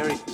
Mary.